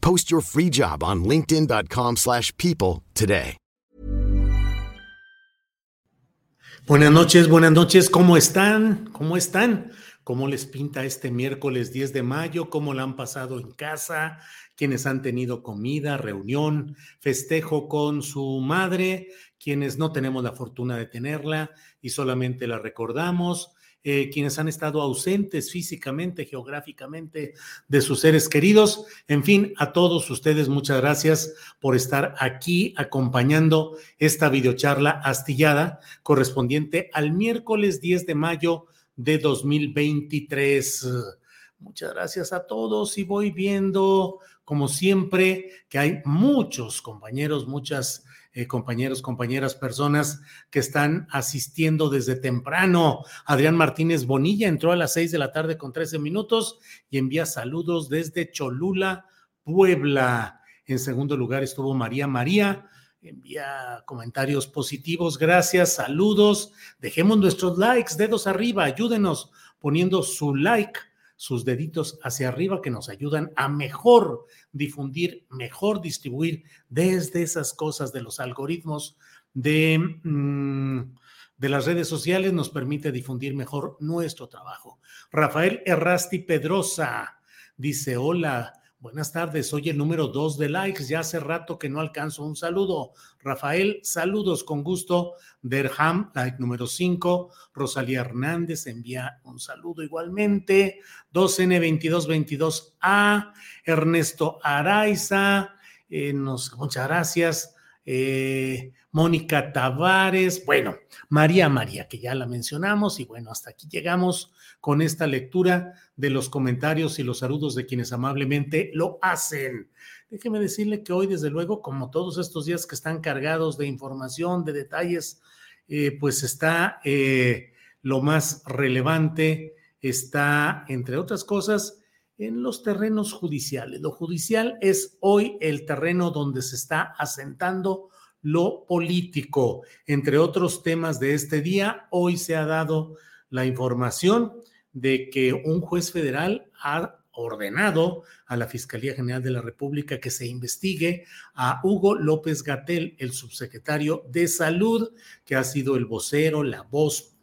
Post your free job on linkedin.com/people slash people today. Buenas noches, buenas noches. ¿Cómo están? ¿Cómo están? ¿Cómo les pinta este miércoles 10 de mayo? ¿Cómo la han pasado en casa? quienes han tenido comida, reunión, festejo con su madre, quienes no tenemos la fortuna de tenerla y solamente la recordamos, eh, quienes han estado ausentes físicamente, geográficamente de sus seres queridos. En fin, a todos ustedes muchas gracias por estar aquí acompañando esta videocharla astillada correspondiente al miércoles 10 de mayo de 2023. Muchas gracias a todos y voy viendo como siempre, que hay muchos compañeros, muchas eh, compañeros, compañeras, personas que están asistiendo desde temprano. Adrián Martínez Bonilla entró a las seis de la tarde con 13 minutos y envía saludos desde Cholula, Puebla. En segundo lugar estuvo María María. Envía comentarios positivos, gracias, saludos. Dejemos nuestros likes, dedos arriba, ayúdenos poniendo su like sus deditos hacia arriba que nos ayudan a mejor difundir, mejor distribuir desde esas cosas de los algoritmos de, mm, de las redes sociales, nos permite difundir mejor nuestro trabajo. Rafael Errasti Pedrosa dice, hola, Buenas tardes, soy el número dos de likes. Ya hace rato que no alcanzo un saludo. Rafael, saludos con gusto. Derham, like número cinco. Rosalía Hernández envía un saludo igualmente. 2N2222A. Ernesto Araiza, eh, nos, muchas gracias. Eh, Mónica Tavares, bueno, María María, que ya la mencionamos, y bueno, hasta aquí llegamos con esta lectura de los comentarios y los saludos de quienes amablemente lo hacen. Déjeme decirle que hoy, desde luego, como todos estos días que están cargados de información, de detalles, eh, pues está eh, lo más relevante, está, entre otras cosas, en los terrenos judiciales. Lo judicial es hoy el terreno donde se está asentando lo político. Entre otros temas de este día, hoy se ha dado la información de que un juez federal ha ordenado a la Fiscalía General de la República que se investigue a Hugo López Gatel, el subsecretario de Salud, que ha sido el vocero, la voz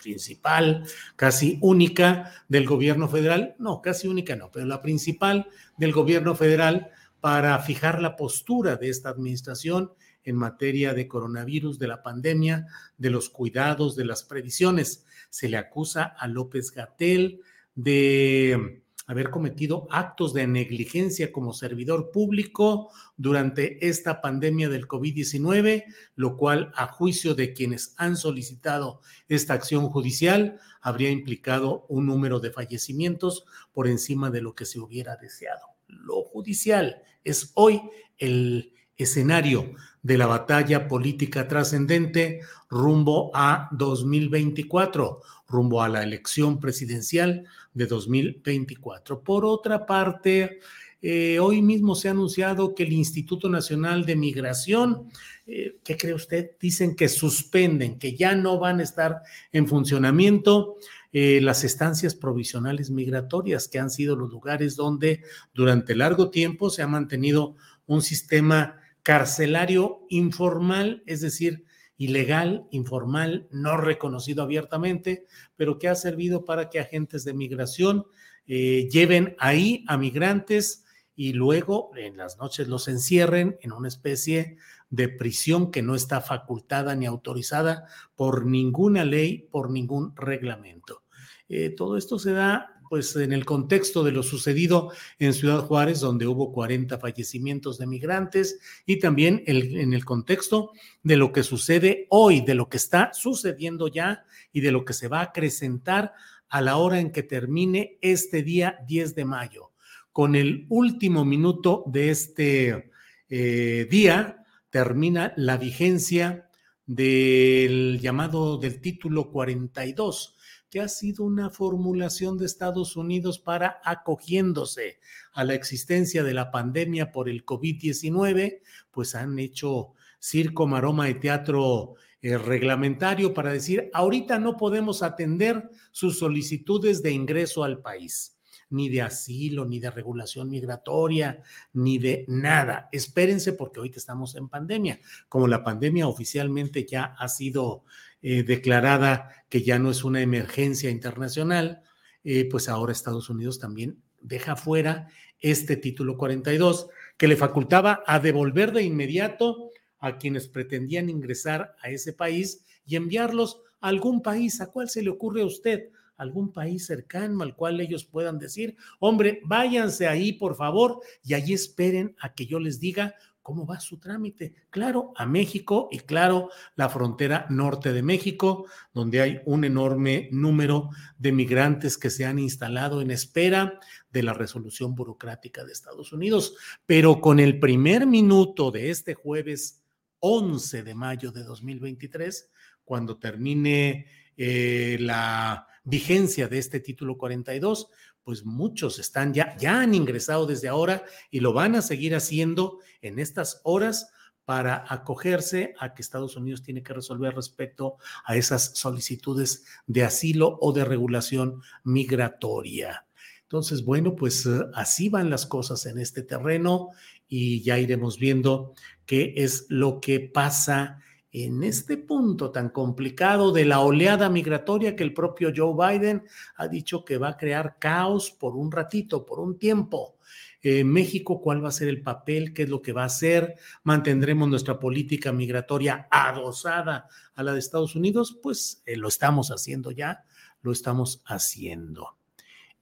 principal, casi única del gobierno federal, no, casi única no, pero la principal del gobierno federal para fijar la postura de esta administración en materia de coronavirus, de la pandemia, de los cuidados, de las previsiones. Se le acusa a López Gatel de haber cometido actos de negligencia como servidor público durante esta pandemia del COVID-19, lo cual a juicio de quienes han solicitado esta acción judicial habría implicado un número de fallecimientos por encima de lo que se hubiera deseado. Lo judicial es hoy el escenario de la batalla política trascendente rumbo a 2024, rumbo a la elección presidencial de 2024. Por otra parte, eh, hoy mismo se ha anunciado que el Instituto Nacional de Migración, eh, ¿qué cree usted? Dicen que suspenden, que ya no van a estar en funcionamiento eh, las estancias provisionales migratorias, que han sido los lugares donde durante largo tiempo se ha mantenido un sistema carcelario informal, es decir, ilegal, informal, no reconocido abiertamente, pero que ha servido para que agentes de migración eh, lleven ahí a migrantes y luego en las noches los encierren en una especie de prisión que no está facultada ni autorizada por ninguna ley, por ningún reglamento. Eh, todo esto se da pues en el contexto de lo sucedido en Ciudad Juárez, donde hubo 40 fallecimientos de migrantes, y también en el contexto de lo que sucede hoy, de lo que está sucediendo ya y de lo que se va a acrecentar a la hora en que termine este día 10 de mayo. Con el último minuto de este eh, día, termina la vigencia del llamado del título 42 que ha sido una formulación de Estados Unidos para acogiéndose a la existencia de la pandemia por el COVID-19, pues han hecho circo, maroma y teatro eh, reglamentario para decir, ahorita no podemos atender sus solicitudes de ingreso al país ni de asilo, ni de regulación migratoria, ni de nada. Espérense porque ahorita estamos en pandemia. Como la pandemia oficialmente ya ha sido eh, declarada que ya no es una emergencia internacional, eh, pues ahora Estados Unidos también deja fuera este título 42 que le facultaba a devolver de inmediato a quienes pretendían ingresar a ese país y enviarlos a algún país. ¿A cuál se le ocurre a usted? algún país cercano al cual ellos puedan decir, hombre, váyanse ahí, por favor, y allí esperen a que yo les diga ¿Cómo va su trámite? Claro, a México y claro, la frontera norte de México, donde hay un enorme número de migrantes que se han instalado en espera de la resolución burocrática de Estados Unidos. Pero con el primer minuto de este jueves 11 de mayo de 2023, cuando termine eh, la vigencia de este título 42, pues muchos están ya, ya han ingresado desde ahora y lo van a seguir haciendo en estas horas para acogerse a que Estados Unidos tiene que resolver respecto a esas solicitudes de asilo o de regulación migratoria. Entonces, bueno, pues eh, así van las cosas en este terreno y ya iremos viendo qué es lo que pasa en este punto tan complicado de la oleada migratoria que el propio Joe Biden ha dicho que va a crear caos por un ratito, por un tiempo. Eh, México, ¿cuál va a ser el papel? ¿Qué es lo que va a hacer? ¿Mantendremos nuestra política migratoria adosada a la de Estados Unidos? Pues eh, lo estamos haciendo ya, lo estamos haciendo.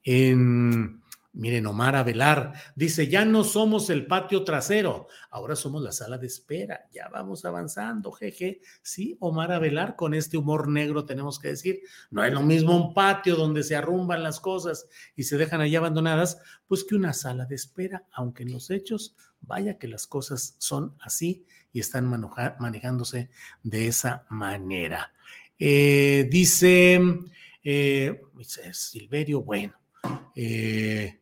En Miren, Omar Avelar dice, ya no somos el patio trasero, ahora somos la sala de espera, ya vamos avanzando, jeje. Sí, Omar Avelar, con este humor negro tenemos que decir, no es lo mismo un patio donde se arrumban las cosas y se dejan allí abandonadas, pues que una sala de espera, aunque en los hechos, vaya que las cosas son así y están manejándose de esa manera. Eh, dice eh, Silverio, bueno. Eh,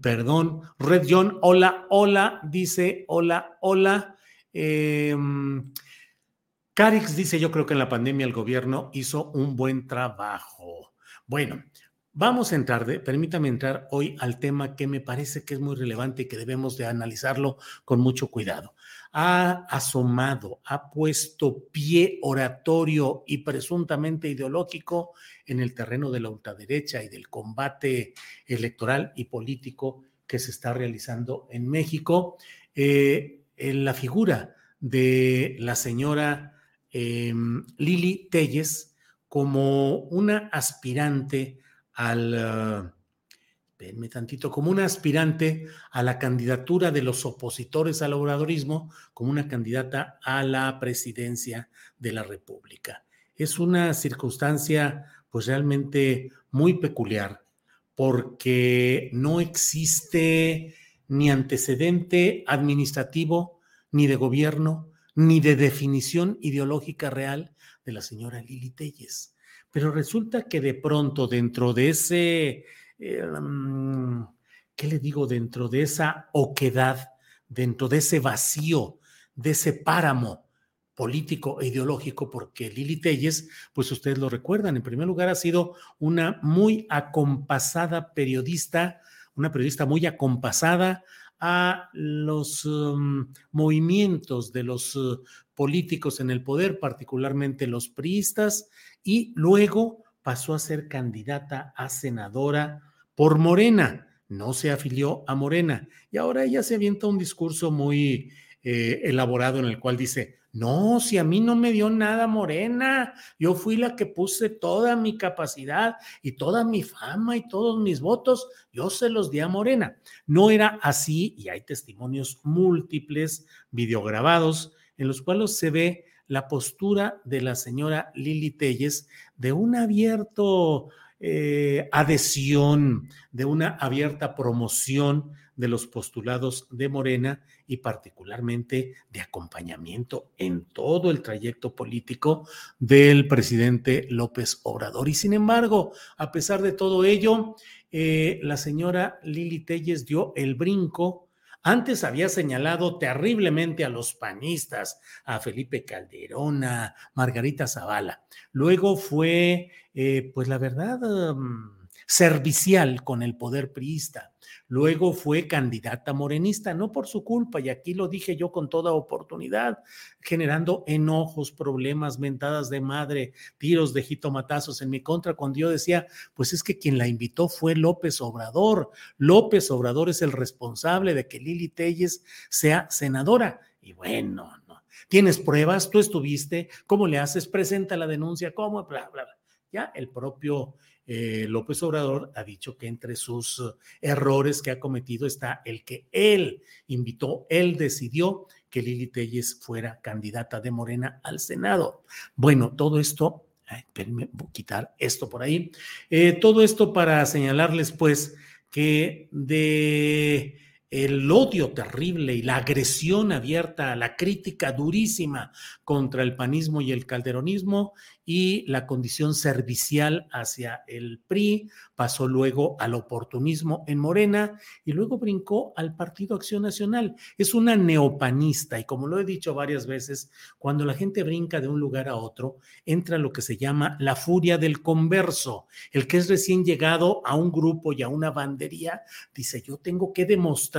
perdón, Red John, hola, hola, dice, hola, hola. Eh, Carix dice, yo creo que en la pandemia el gobierno hizo un buen trabajo. Bueno, vamos a entrar, permítame entrar hoy al tema que me parece que es muy relevante y que debemos de analizarlo con mucho cuidado. Ha asomado, ha puesto pie oratorio y presuntamente ideológico en el terreno de la ultraderecha y del combate electoral y político que se está realizando en México, eh, en la figura de la señora em, Lili Telles como una aspirante al... Uh, tantito, como una aspirante a la candidatura de los opositores al obradorismo, como una candidata a la presidencia de la República. Es una circunstancia pues realmente muy peculiar, porque no existe ni antecedente administrativo, ni de gobierno, ni de definición ideológica real de la señora Lili Telles. Pero resulta que de pronto dentro de ese, eh, mm, ¿qué le digo? Dentro de esa oquedad, dentro de ese vacío, de ese páramo político e ideológico, porque Lili Telles, pues ustedes lo recuerdan, en primer lugar ha sido una muy acompasada periodista, una periodista muy acompasada, a los um, movimientos de los uh, políticos en el poder, particularmente los priistas, y luego pasó a ser candidata a senadora por Morena. No se afilió a Morena. Y ahora ella se avienta un discurso muy eh, elaborado en el cual dice, no, si a mí no me dio nada Morena, yo fui la que puse toda mi capacidad y toda mi fama y todos mis votos, yo se los di a Morena. No era así y hay testimonios múltiples, videograbados, en los cuales se ve la postura de la señora Lili Telles de un abierto eh, adhesión, de una abierta promoción de los postulados de Morena y particularmente de acompañamiento en todo el trayecto político del presidente López Obrador. Y sin embargo, a pesar de todo ello, eh, la señora Lili Telles dio el brinco antes había señalado terriblemente a los panistas, a Felipe Calderón, a Margarita Zavala. Luego fue, eh, pues la verdad, mm, servicial con el poder priista. Luego fue candidata morenista, no por su culpa, y aquí lo dije yo con toda oportunidad, generando enojos, problemas, mentadas de madre, tiros de jitomatazos en mi contra, cuando yo decía, pues es que quien la invitó fue López Obrador. López Obrador es el responsable de que Lili Telles sea senadora. Y bueno, no. ¿Tienes pruebas? ¿Tú estuviste? ¿Cómo le haces? Presenta la denuncia, ¿cómo? Bla, bla, bla. Ya el propio eh, López Obrador ha dicho que entre sus errores que ha cometido está el que él invitó, él decidió que Lili Telles fuera candidata de Morena al Senado. Bueno, todo esto, voy a quitar esto por ahí, eh, todo esto para señalarles pues que de el odio terrible y la agresión abierta, la crítica durísima contra el panismo y el calderonismo y la condición servicial hacia el PRI, pasó luego al oportunismo en Morena y luego brincó al Partido Acción Nacional. Es una neopanista y como lo he dicho varias veces, cuando la gente brinca de un lugar a otro, entra lo que se llama la furia del converso. El que es recién llegado a un grupo y a una bandería, dice, yo tengo que demostrar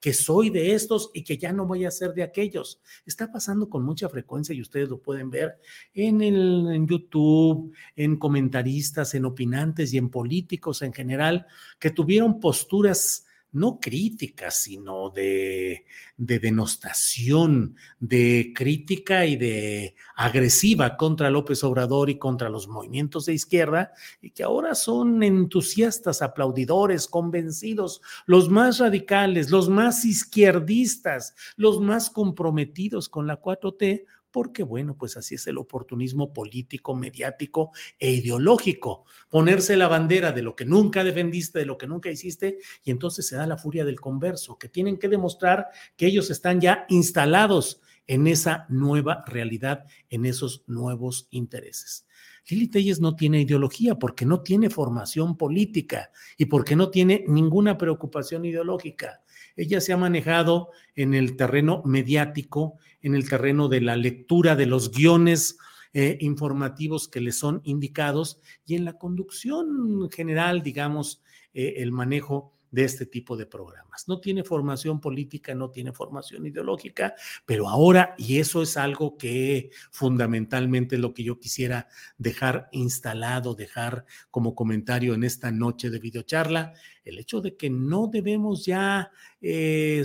que soy de estos y que ya no voy a ser de aquellos. Está pasando con mucha frecuencia y ustedes lo pueden ver en el en YouTube, en comentaristas, en opinantes y en políticos en general, que tuvieron posturas no críticas, sino de, de, denostación, de crítica y de agresiva contra López Obrador y contra los movimientos de izquierda, y que ahora son entusiastas, aplaudidores, convencidos, los más radicales, los más izquierdistas, los más comprometidos con la 4T, porque bueno, pues así es el oportunismo político, mediático e ideológico. Ponerse la bandera de lo que nunca defendiste, de lo que nunca hiciste, y entonces se da la furia del converso, que tienen que demostrar que ellos están ya instalados en esa nueva realidad, en esos nuevos intereses. Lili Telles no tiene ideología porque no tiene formación política y porque no tiene ninguna preocupación ideológica. Ella se ha manejado en el terreno mediático, en el terreno de la lectura de los guiones eh, informativos que le son indicados y en la conducción general, digamos, eh, el manejo de este tipo de programas. No tiene formación política, no tiene formación ideológica, pero ahora, y eso es algo que fundamentalmente es lo que yo quisiera dejar instalado, dejar como comentario en esta noche de videocharla, el hecho de que no debemos ya... Eh,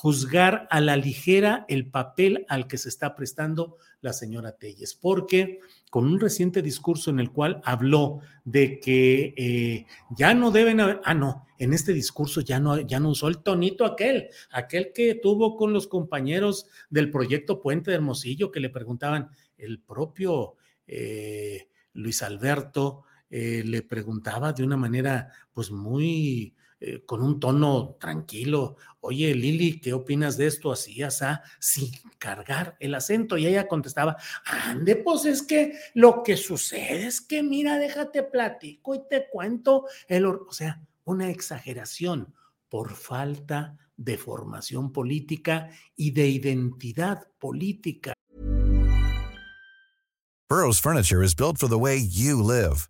juzgar a la ligera el papel al que se está prestando la señora Telles, porque con un reciente discurso en el cual habló de que eh, ya no deben haber, ah, no, en este discurso ya no, ya no usó el tonito aquel, aquel que tuvo con los compañeros del proyecto Puente de Hermosillo, que le preguntaban, el propio eh, Luis Alberto eh, le preguntaba de una manera pues muy eh, con un tono tranquilo, oye Lili, ¿qué opinas de esto? Así, así, sin cargar el acento. Y ella contestaba, ande, pues es que lo que sucede es que, mira, déjate platico y te cuento el, o sea, una exageración por falta de formación política y de identidad política. Burroughs Furniture is built for the way you live.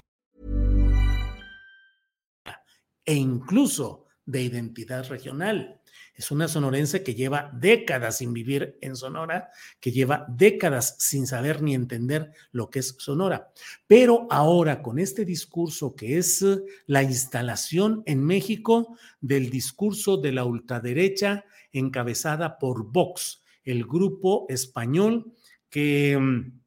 E incluso de identidad regional. Es una sonorense que lleva décadas sin vivir en Sonora, que lleva décadas sin saber ni entender lo que es Sonora. Pero ahora con este discurso que es la instalación en México del discurso de la ultraderecha encabezada por Vox, el grupo español que mm,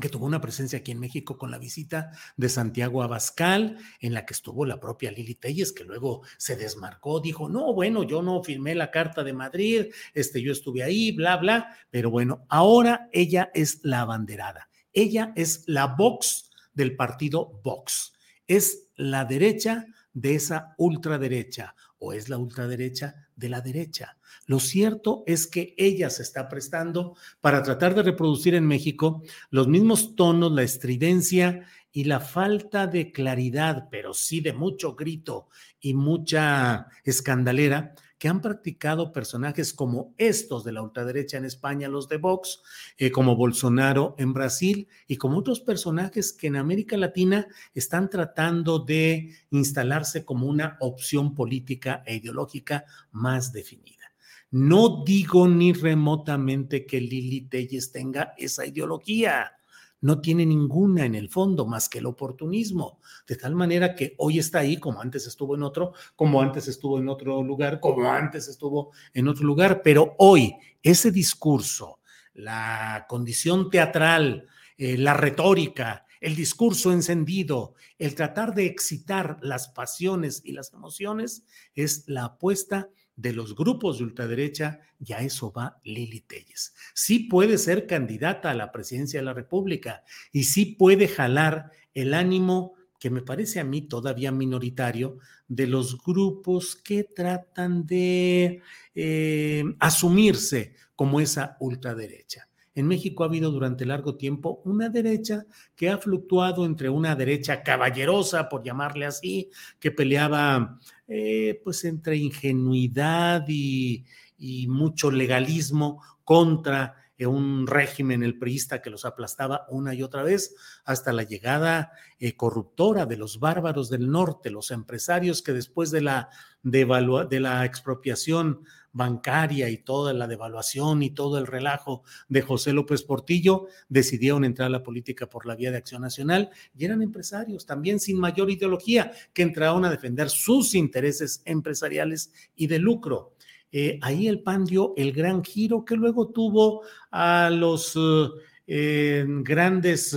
que tuvo una presencia aquí en México con la visita de Santiago Abascal, en la que estuvo la propia Lili Telles, que luego se desmarcó, dijo, no, bueno, yo no firmé la Carta de Madrid, este, yo estuve ahí, bla, bla, pero bueno, ahora ella es la abanderada, ella es la Vox del partido Vox, es la derecha de esa ultraderecha o es la ultraderecha de la derecha. Lo cierto es que ella se está prestando para tratar de reproducir en México los mismos tonos, la estridencia y la falta de claridad, pero sí de mucho grito y mucha escandalera que han practicado personajes como estos de la ultraderecha en España, los de Vox, eh, como Bolsonaro en Brasil y como otros personajes que en América Latina están tratando de instalarse como una opción política e ideológica más definida. No digo ni remotamente que Lili Telles tenga esa ideología no tiene ninguna en el fondo más que el oportunismo, de tal manera que hoy está ahí como antes estuvo en otro, como antes estuvo en otro lugar, como antes estuvo en otro lugar, pero hoy ese discurso, la condición teatral, eh, la retórica, el discurso encendido, el tratar de excitar las pasiones y las emociones es la apuesta de los grupos de ultraderecha, ya eso va Lili Telles. Sí puede ser candidata a la presidencia de la República y sí puede jalar el ánimo que me parece a mí todavía minoritario de los grupos que tratan de eh, asumirse como esa ultraderecha. En México ha habido durante largo tiempo una derecha que ha fluctuado entre una derecha caballerosa, por llamarle así, que peleaba eh, pues entre ingenuidad y, mucho legalismo contra eh, un régimen, el priista, que los aplastaba una y otra vez, hasta la llegada eh, corruptora de los bárbaros del norte, los empresarios que después de la, de la expropiación bancaria y toda la devaluación y todo el relajo de José López Portillo, decidieron entrar a la política por la vía de acción nacional y eran empresarios también sin mayor ideología que entraron a defender sus intereses empresariales y de lucro. Eh, ahí el PAN dio el gran giro que luego tuvo a los... Eh, grandes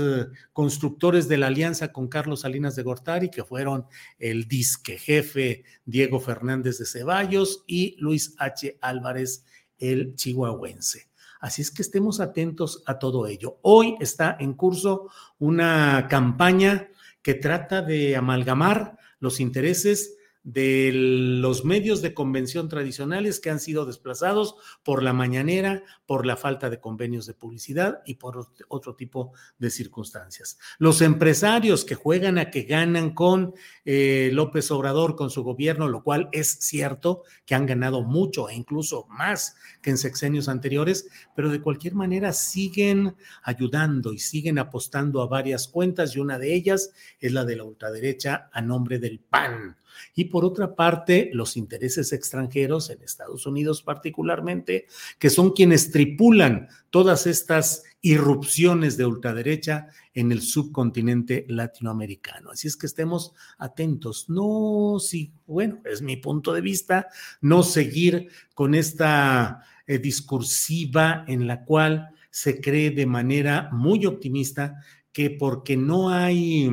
constructores de la alianza con Carlos Salinas de Gortari, que fueron el disque jefe Diego Fernández de Ceballos y Luis H. Álvarez, el chihuahuense. Así es que estemos atentos a todo ello. Hoy está en curso una campaña que trata de amalgamar los intereses de los medios de convención tradicionales que han sido desplazados por la mañanera, por la falta de convenios de publicidad y por otro tipo de circunstancias. Los empresarios que juegan a que ganan con eh, López Obrador, con su gobierno, lo cual es cierto que han ganado mucho e incluso más que en sexenios anteriores, pero de cualquier manera siguen ayudando y siguen apostando a varias cuentas y una de ellas es la de la ultraderecha a nombre del PAN y por otra parte los intereses extranjeros en Estados Unidos particularmente, que son quienes tripulan todas estas irrupciones de ultraderecha en el subcontinente latinoamericano. Así es que estemos atentos. No, sí, bueno, es mi punto de vista, no seguir con esta eh, discursiva en la cual se cree de manera muy optimista que porque no hay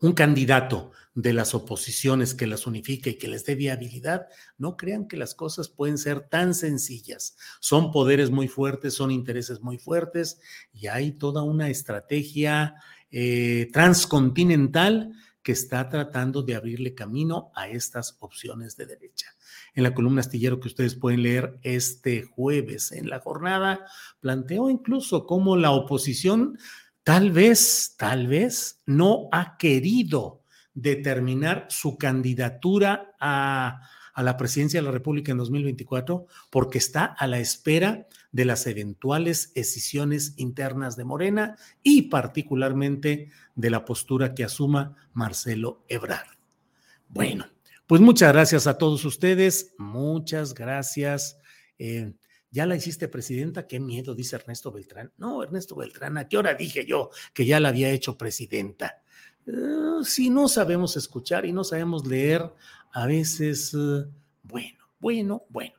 un candidato de las oposiciones que las unifique y que les dé viabilidad, no crean que las cosas pueden ser tan sencillas. Son poderes muy fuertes, son intereses muy fuertes y hay toda una estrategia eh, transcontinental que está tratando de abrirle camino a estas opciones de derecha. En la columna astillero que ustedes pueden leer este jueves en la jornada, planteó incluso cómo la oposición tal vez, tal vez no ha querido determinar su candidatura a, la presidencia de la República en 2024 porque está a la espera de las eventuales decisiones internas de Morena y particularmente de la postura que asuma Marcelo Ebrard. Bueno, pues muchas gracias a todos ustedes, muchas gracias. Eh, ya la hiciste presidenta, qué miedo, dice Ernesto Beltrán. No, Ernesto Beltrán, ¿a qué hora dije yo que ya la había hecho presidenta? Eh, si no sabemos escuchar y no sabemos leer, a veces, eh, bueno, bueno, bueno.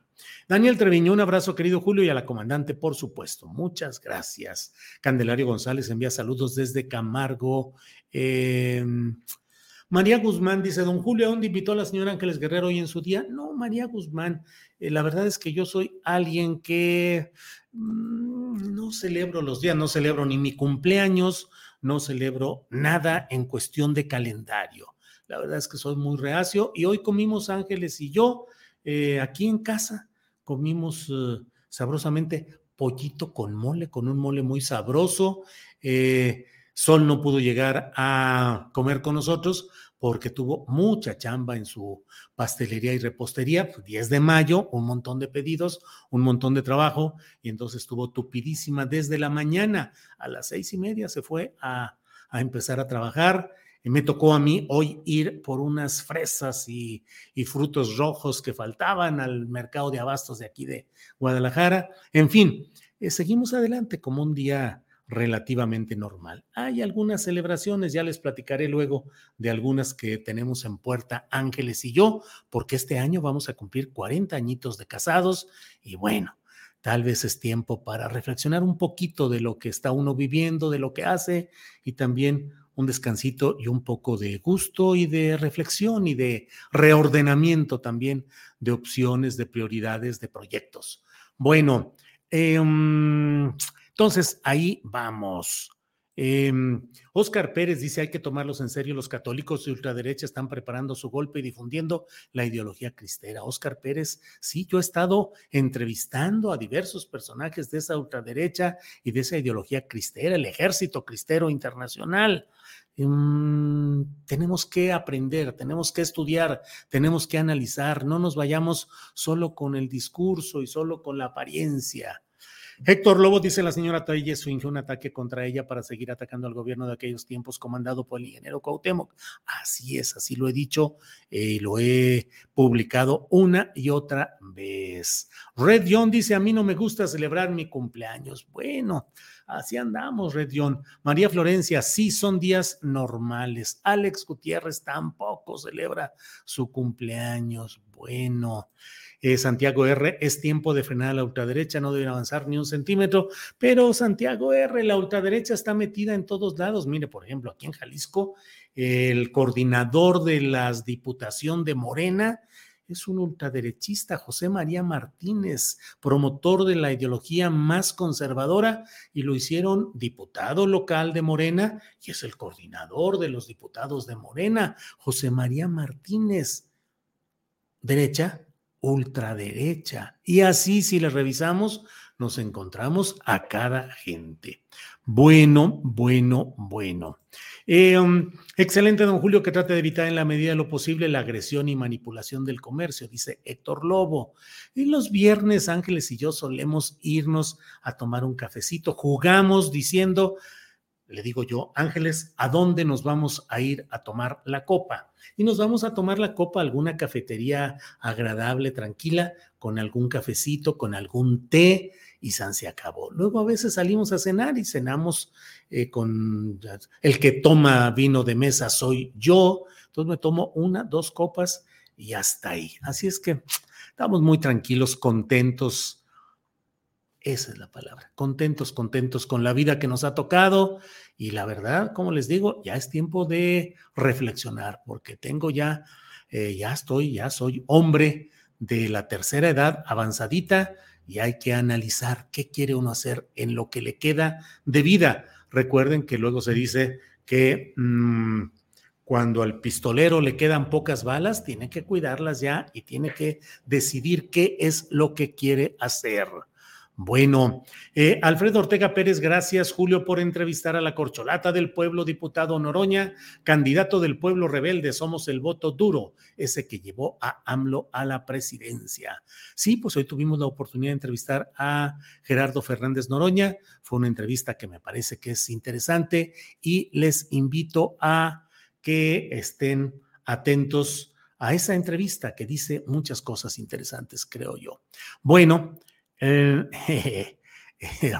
Daniel Treviño, un abrazo querido Julio y a la comandante, por supuesto. Muchas gracias. Candelario González envía saludos desde Camargo. Em, María Guzmán dice, don Julio, ¿a dónde invitó a la señora Ángeles Guerrero hoy en su día? No, María Guzmán, eh, la verdad es que yo soy alguien que mm, no celebro los días, no celebro ni mi cumpleaños, no celebro nada en cuestión de calendario. La verdad es que soy muy reacio y hoy comimos Ángeles y yo eh, aquí en casa, comimos eh, sabrosamente pollito con mole, con un mole muy sabroso. Eh, Sol no pudo llegar a comer con nosotros porque tuvo mucha chamba en su pastelería y repostería, 10 de mayo, un montón de pedidos, un montón de trabajo, y entonces estuvo tupidísima desde la mañana. A las seis y media se fue a, empezar a trabajar. Y me tocó a mí hoy ir por unas fresas y, y, frutos rojos que faltaban al mercado de abastos de aquí de Guadalajara. En fin, eh, seguimos adelante como un día relativamente normal. Hay algunas celebraciones, ya les platicaré luego de algunas que tenemos en puerta Ángeles y yo, porque este año vamos a cumplir 40 añitos de casados y bueno, tal vez es tiempo para reflexionar un poquito de lo que está uno viviendo, de lo que hace y también un descansito y un poco de gusto y de reflexión y de reordenamiento también de opciones, de prioridades, de proyectos. Bueno, eh, entonces, ahí vamos. Oscar em, Pérez dice, hay que tomarlos en serio, los católicos de ultraderecha están preparando su golpe y difundiendo la ideología cristera. Oscar Pérez, sí, yo he estado entrevistando a diversos personajes de esa ultraderecha y de esa ideología cristera, el ejército cristero internacional. Em, tenemos que aprender, tenemos que estudiar, tenemos que analizar, no nos vayamos solo con el discurso y solo con la apariencia. Héctor Lobo dice la señora Telles fingió un ataque contra ella para seguir atacando al gobierno de aquellos tiempos comandado por el ingeniero Cuauhtémoc. Así es, así lo he dicho y eh, lo he publicado una y otra vez. Red John dice, a mí no me gusta celebrar mi cumpleaños. Bueno, así andamos, Red John. María Florencia, sí son días normales. Alex Gutiérrez tampoco celebra su cumpleaños. Bueno. Eh, Santiago R, es tiempo de frenar a la ultraderecha, no deben avanzar ni un centímetro, pero Santiago R, la ultraderecha está metida en todos lados. Mire, por ejemplo, aquí en Jalisco, el coordinador de la Diputación de Morena, es un ultraderechista, José María Martínez, promotor de la ideología más conservadora, y lo hicieron diputado local de Morena y es el coordinador de los diputados de Morena, José María Martínez. Derecha, ultraderecha. Y así, si le revisamos, nos encontramos a cada gente. Bueno, bueno, bueno. Eh, um, excelente, don Julio, que trate de evitar en la medida de lo posible la agresión y manipulación del comercio, dice Héctor Lobo. Y los viernes, Ángeles y yo solemos irnos a tomar un cafecito. Jugamos diciendo, le digo yo, Ángeles, ¿a dónde nos vamos a ir a tomar la copa? Y nos vamos a tomar la copa a alguna cafetería agradable, tranquila, con algún cafecito, con algún té y San se acabó. Luego a veces salimos a cenar y cenamos eh, con el que toma vino de mesa soy yo, entonces me tomo una, dos copas y hasta ahí. Así es que estamos muy tranquilos, contentos. Esa es la palabra, contentos, contentos con la vida que nos ha tocado y la verdad, como les digo, ya es tiempo de reflexionar porque tengo ya, eh, ya estoy, ya soy hombre de la tercera edad avanzadita y hay que analizar qué quiere uno hacer en lo que le queda de vida. Recuerden que luego se dice que mm, cuando al pistolero le quedan pocas balas, tiene que cuidarlas ya y tiene que decidir qué es lo que quiere hacer. Bueno, eh, Alfredo Ortega Pérez, gracias Julio por entrevistar a la corcholata del pueblo, diputado Noroña, candidato del pueblo rebelde, somos el voto duro, ese que llevó a AMLO a la presidencia. Sí, pues hoy tuvimos la oportunidad de entrevistar a Gerardo Fernández Noroña, fue una entrevista que me parece que es interesante y les invito a que estén atentos a esa entrevista que dice muchas cosas interesantes, creo yo. Bueno, eh,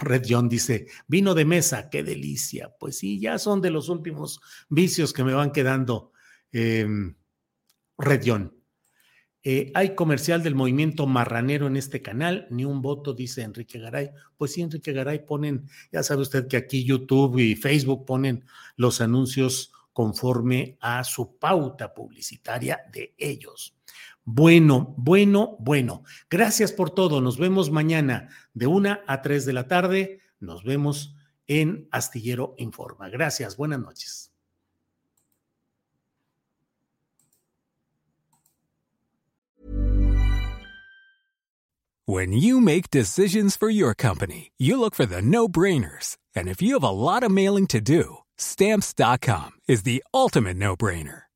Red John dice, vino de mesa, qué delicia. Pues sí, ya son de los últimos vicios que me van quedando. Em, Red John. Eh, hay comercial del movimiento marranero en este canal, ni un voto, dice Enrique Garay. Pues sí, Enrique Garay ponen, ya sabe usted que aquí YouTube y Facebook ponen los anuncios conforme a su pauta publicitaria de ellos. Bueno, bueno, bueno. Gracias por todo. Nos vemos mañana de una a tres de la tarde. Nos vemos en Astillero Informa. Gracias. Buenas noches. When you make decisions for your company, you look for the no-brainers. And if you have a lot of mailing to do, stamps.com is the ultimate no-brainer.